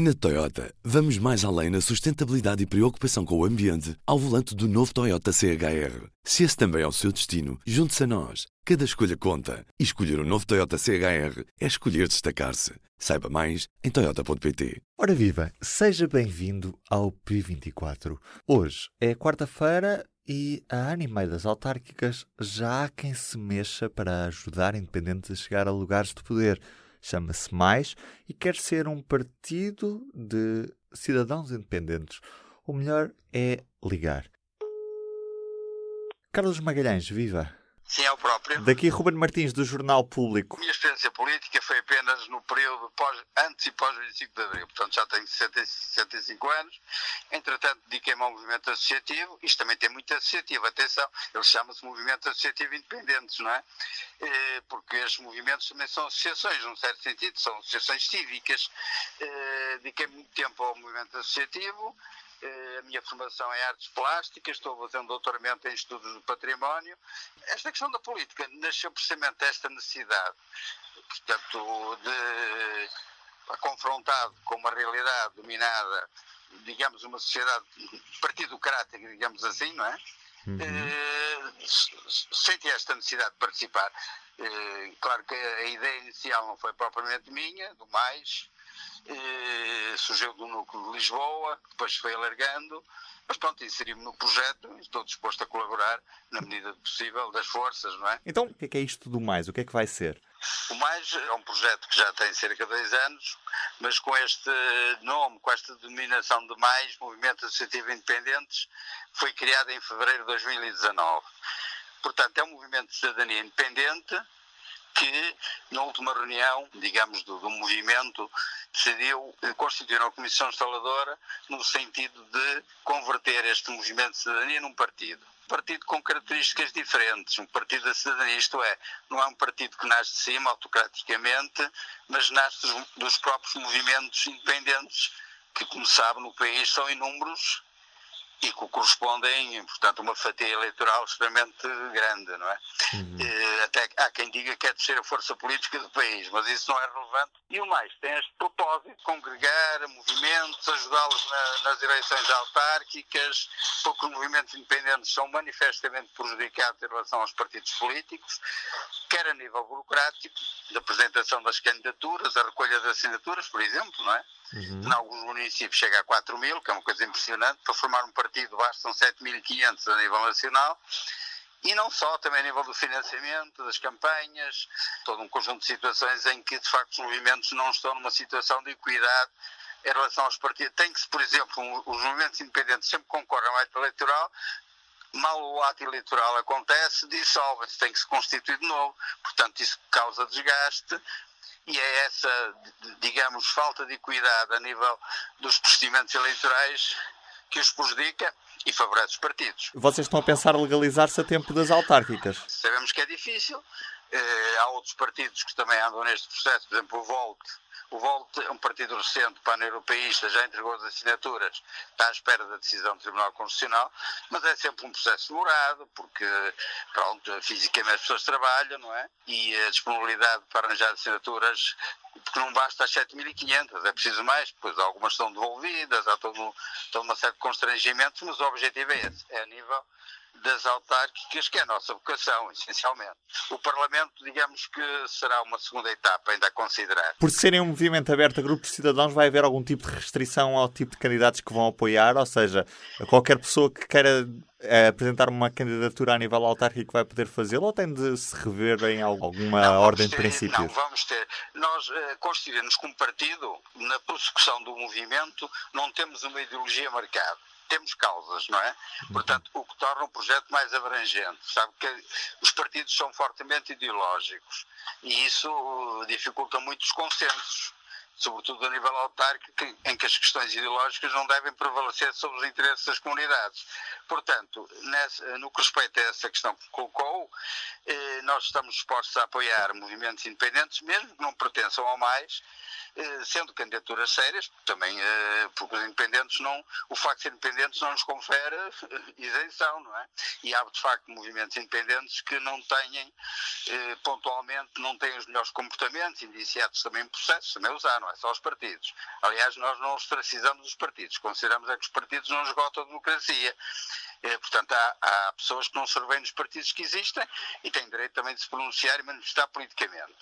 Na Toyota, vamos mais além na sustentabilidade e preocupação com o ambiente ao volante do novo Toyota CHR. Se esse também é o seu destino, junte-se a nós. Cada escolha conta. E escolher o um novo Toyota CHR é escolher destacar-se. Saiba mais em Toyota.pt. Ora viva, seja bem-vindo ao P24. Hoje é quarta-feira e a Anime das autárquicas já há quem se mexa para ajudar independentes a chegar a lugares de poder chama-se Mais e quer ser um partido de cidadãos independentes. O melhor é ligar. Carlos Magalhães, viva! Sim, é o próprio. Daqui Ruben Martins, do Jornal Público. Minha experiência política foi apenas no período pós, antes e pós 25 de Abril, portanto já tenho 65 anos. Entretanto, dediquei-me ao movimento associativo. Isto também tem muito associativo, atenção, ele chama-se Movimento Associativo Independentes, não é? Eh, porque estes movimentos também são associações, num certo sentido, são associações cívicas. Eh, dediquei muito tempo ao movimento associativo. Eh, a minha formação é artes plásticas, estou fazer um doutoramento em estudos do património. Esta questão da política nasceu precisamente desta necessidade, portanto, de confrontado com uma realidade dominada, digamos, uma sociedade partidocrática, digamos assim, não é? Uhum. Eh, senti esta necessidade de participar. Eh, claro que a ideia inicial não foi propriamente minha, do mais, eh, surgiu do núcleo de Lisboa, depois foi alargando, mas pronto, inseri-me no projeto e estou disposto a colaborar na medida do possível das forças, não é? Então, o que é, que é isto do Mais? O que é que vai ser? O Mais é um projeto que já tem cerca de dois anos, mas com este nome, com esta denominação de Mais, Movimento Associativo Independentes, foi criado em fevereiro de 2019. Portanto, é um movimento de cidadania independente que, na última reunião, digamos, do, do movimento, decidiu constituir uma comissão instaladora no sentido de converter este movimento de cidadania num partido. Um partido com características diferentes, um partido da cidadania, isto é, não é um partido que nasce de cima autocraticamente, mas nasce dos, dos próprios movimentos independentes, que, como sabe, no país são inúmeros e que correspondem, portanto, uma fatia eleitoral extremamente grande, não é? Uhum. Eh, até há quem diga que é de ser a força política do país, mas isso não é relevante. E o mais, tem este propósito, congregar movimentos, ajudá-los na, nas eleições autárquicas, porque os movimentos independentes são manifestamente prejudicados em relação aos partidos políticos, quer a nível burocrático, da apresentação das candidaturas, a recolha de assinaturas, por exemplo, não é? Uhum. Em alguns municípios chega a 4 mil, que é uma coisa impressionante. Para formar um partido bastam 7.500 a nível nacional. E não só, também a nível do financiamento, das campanhas, todo um conjunto de situações em que, de facto, os movimentos não estão numa situação de equidade em relação aos partidos. Tem que, por exemplo, os movimentos independentes sempre concorrem ao ato eleitoral, mal o ato eleitoral acontece, dissolvem-se, tem que se constituir de novo. Portanto, isso causa desgaste, e é essa, digamos, falta de cuidado a nível dos procedimentos eleitorais que os prejudica e favorece os partidos. Vocês estão a pensar legalizar-se a tempo das autárquicas? Sabemos que é difícil. Eh, há outros partidos que também andam neste processo, por exemplo, o VOLT, o VOLT é um partido recente, pan-europeísta, já entregou as assinaturas, está à espera da decisão do Tribunal Constitucional, mas é sempre um processo demorado, porque, pronto, fisicamente as pessoas trabalham, não é? E a disponibilidade para arranjar assinaturas, porque não basta as 7.500, é preciso mais, pois algumas estão devolvidas, há todo, todo uma série de constrangimentos, mas o objetivo é esse, é a nível das autárquicas, que é a nossa vocação, essencialmente. O Parlamento, digamos que será uma segunda etapa ainda a considerar. Por serem um movimento aberto a grupos de cidadãos, vai haver algum tipo de restrição ao tipo de candidatos que vão apoiar? Ou seja, qualquer pessoa que queira é, apresentar uma candidatura a nível autárquico vai poder fazê-lo ou tem de se rever em alguma não, ordem ter, de princípios? Não, vamos ter. Nós uh, constituímos como partido, na prossecução do movimento, não temos uma ideologia marcada temos causas, não é? Portanto, o que torna o projeto mais abrangente. Sabe que os partidos são fortemente ideológicos e isso dificulta muito os consensos, sobretudo a nível autárquico, em que as questões ideológicas não devem prevalecer sobre os interesses das comunidades. Portanto, nessa, no que respeita a essa questão que colocou, eh, nós estamos dispostos a apoiar movimentos independentes, mesmo que não pertençam ao mais, eh, sendo candidaturas sérias, também eh, porque os independentes não, o facto de ser independentes não nos confere isenção, não é? E há de facto movimentos independentes que não têm, pontualmente, não têm os melhores comportamentos, indiciados também em processos, também os há, só os partidos. Aliás, nós não ostracizamos os partidos, consideramos é que os partidos não esgotam a democracia. Portanto, há, há pessoas que não se revêem nos partidos que existem e têm direito também de se pronunciar e manifestar politicamente.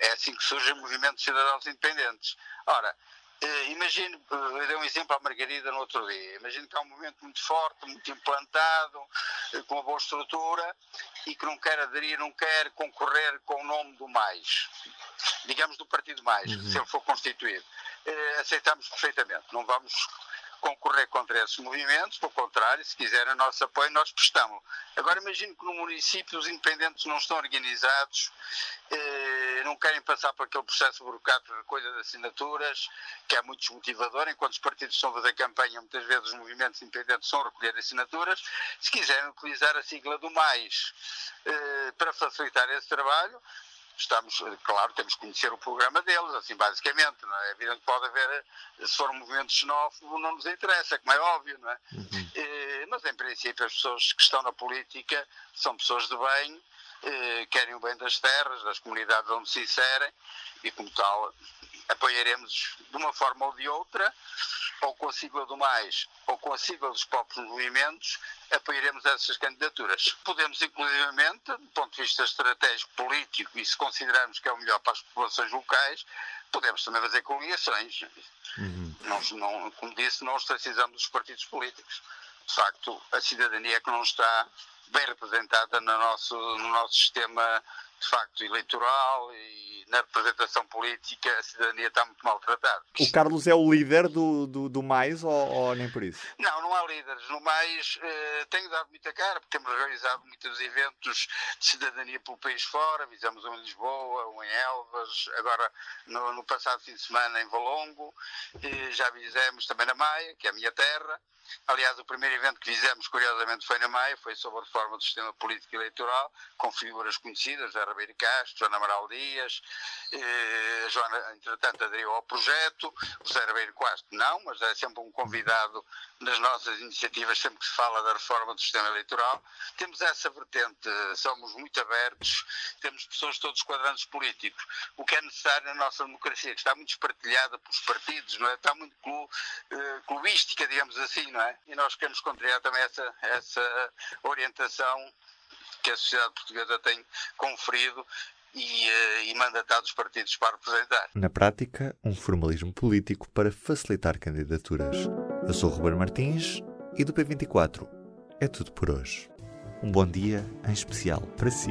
É assim que surgem movimentos cidadãos independentes. Ora, eh, imagine, eh, eu dei um exemplo à Margarida no outro dia, imagine que há um movimento muito forte, muito implantado, eh, com uma boa estrutura e que não quer aderir, não quer concorrer com o nome do mais, digamos do Partido Mais, uhum. se ele for constituído. Aceitamos perfeitamente, não vamos concorrer contra esses movimentos, pelo contrário, se quiserem o nosso apoio, nós prestamos. Agora imagino que no município os independentes não estão organizados, eh, não querem passar por aquele processo burocrático de recolha de assinaturas, que é muito desmotivador, enquanto os partidos estão a fazer campanha, muitas vezes os movimentos independentes estão a recolher assinaturas, se quiserem utilizar a sigla do MAIS eh, para facilitar esse trabalho, estamos, claro, temos que conhecer o programa deles, assim, basicamente, não é? é evidente que pode haver, se for um movimento xenófobo, não nos interessa, como é óbvio, não é? Uhum. Eh, mas, em princípio, as pessoas que estão na política são pessoas de bem, eh, querem o bem das terras, das comunidades onde se inserem, e, como tal, apoiaremos de uma forma ou de outra, ou com a sigla do mais, ou com a sigla dos próprios movimentos, apoiaremos essas candidaturas. Podemos, inclusivamente, do ponto de vista estratégico, político, e se considerarmos que é o melhor para as populações locais, podemos também fazer coligações. Uhum. Não, não, como disse, não ostracizamos os partidos políticos. De facto, a cidadania é que não está bem representada no nosso, no nosso sistema de facto eleitoral e na representação política a cidadania está muito maltratada. O Carlos é o líder do, do, do Mais ou, ou, nem por isso? Não, não há líderes. No Mais eh, tenho dado muita cara, porque temos realizado muitos eventos de cidadania pelo país fora, fizemos um em Lisboa, um em Elvas, agora no, no passado fim de semana em Valongo, e já fizemos também na Maia, que é a minha terra. Aliás, o primeiro evento que fizemos, curiosamente, foi na Maia, foi sobre a reforma do sistema político eleitoral, com figuras conhecidas, José Ribeiro Castro, Joana Amaral Dias, eh, Joana, entretanto, aderiu ao projeto, o José Ribeiro Castro não, mas é sempre um convidado nas nossas iniciativas, sempre que se fala da reforma do sistema eleitoral. Temos essa vertente, somos muito abertos, temos pessoas de todos os quadrantes políticos, o que é necessário na nossa democracia, que está muito espartilhada pelos partidos, não é? está muito clu, uh, clubística, digamos assim, não é? E nós queremos contrariar também essa, essa orientação que a sociedade portuguesa tem conferido e, uh, e mandatado os partidos para representar. Na prática, um formalismo político para facilitar candidaturas. Eu sou o Martins e do P24 é tudo por hoje. Um bom dia em especial para si.